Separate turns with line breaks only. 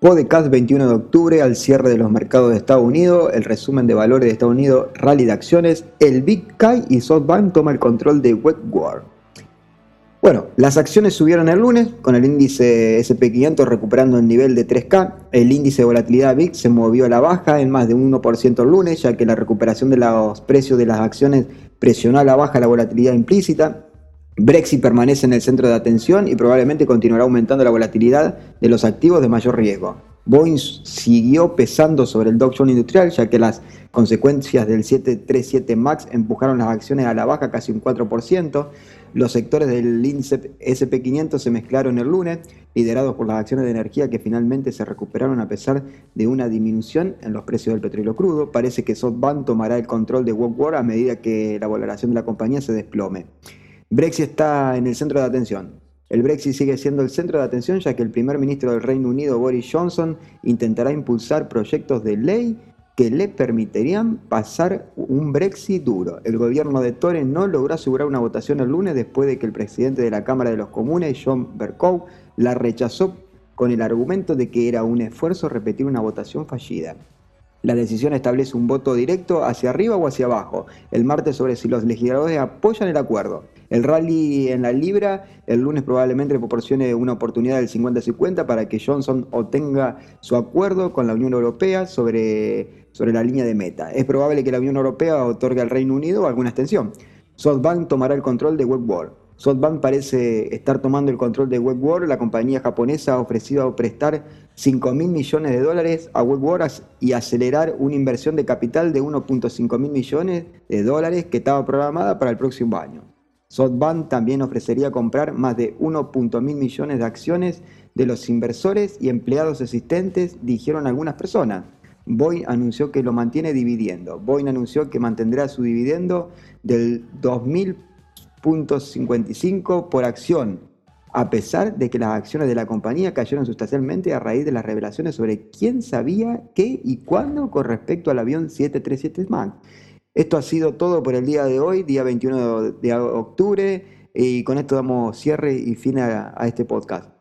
Podcast 21 de octubre al cierre de los mercados de Estados Unidos, el resumen de valores de Estados Unidos, rally de acciones, el Big Kai y SoftBank toma el control de Wetward. Bueno, las acciones subieron el lunes con el índice SP500 recuperando el nivel de 3K. El índice de volatilidad VIX se movió a la baja en más de un 1% el lunes, ya que la recuperación de los precios de las acciones presionó a la baja la volatilidad implícita. Brexit permanece en el centro de atención y probablemente continuará aumentando la volatilidad de los activos de mayor riesgo. Boeing siguió pesando sobre el Dow Jones Industrial, ya que las consecuencias del 737 MAX empujaron las acciones a la baja casi un 4%. Los sectores del índice SP500 se mezclaron el lunes, liderados por las acciones de energía que finalmente se recuperaron a pesar de una disminución en los precios del petróleo crudo. Parece que SoftBank tomará el control de Woodward a medida que la valoración de la compañía se desplome. Brexit está en el centro de atención. El Brexit sigue siendo el centro de atención ya que el primer ministro del Reino Unido, Boris Johnson, intentará impulsar proyectos de ley que le permitirían pasar un Brexit duro. El gobierno de Tory no logró asegurar una votación el lunes después de que el presidente de la Cámara de los Comunes, John Bercow, la rechazó con el argumento de que era un esfuerzo repetir una votación fallida. La decisión establece un voto directo hacia arriba o hacia abajo el martes sobre si los legisladores apoyan el acuerdo. El rally en la libra el lunes probablemente le proporcione una oportunidad del 50-50 para que Johnson obtenga su acuerdo con la Unión Europea sobre, sobre la línea de meta. Es probable que la Unión Europea otorgue al Reino Unido alguna extensión. SoftBank tomará el control de WebWorld. SoftBank parece estar tomando el control de WebWorld. La compañía japonesa ha ofrecido prestar 5 mil millones de dólares a WebWorld y acelerar una inversión de capital de 1.5 mil millones de dólares que estaba programada para el próximo año. SoftBank también ofrecería comprar más de 1.1 mil millones de acciones de los inversores y empleados existentes, dijeron algunas personas. Boeing anunció que lo mantiene dividiendo. Boeing anunció que mantendrá su dividendo del 2000 .55 por acción, a pesar de que las acciones de la compañía cayeron sustancialmente a raíz de las revelaciones sobre quién sabía qué y cuándo con respecto al avión 737 MAX. Esto ha sido todo por el día de hoy, día 21 de octubre, y con esto damos cierre y fin a, a este podcast.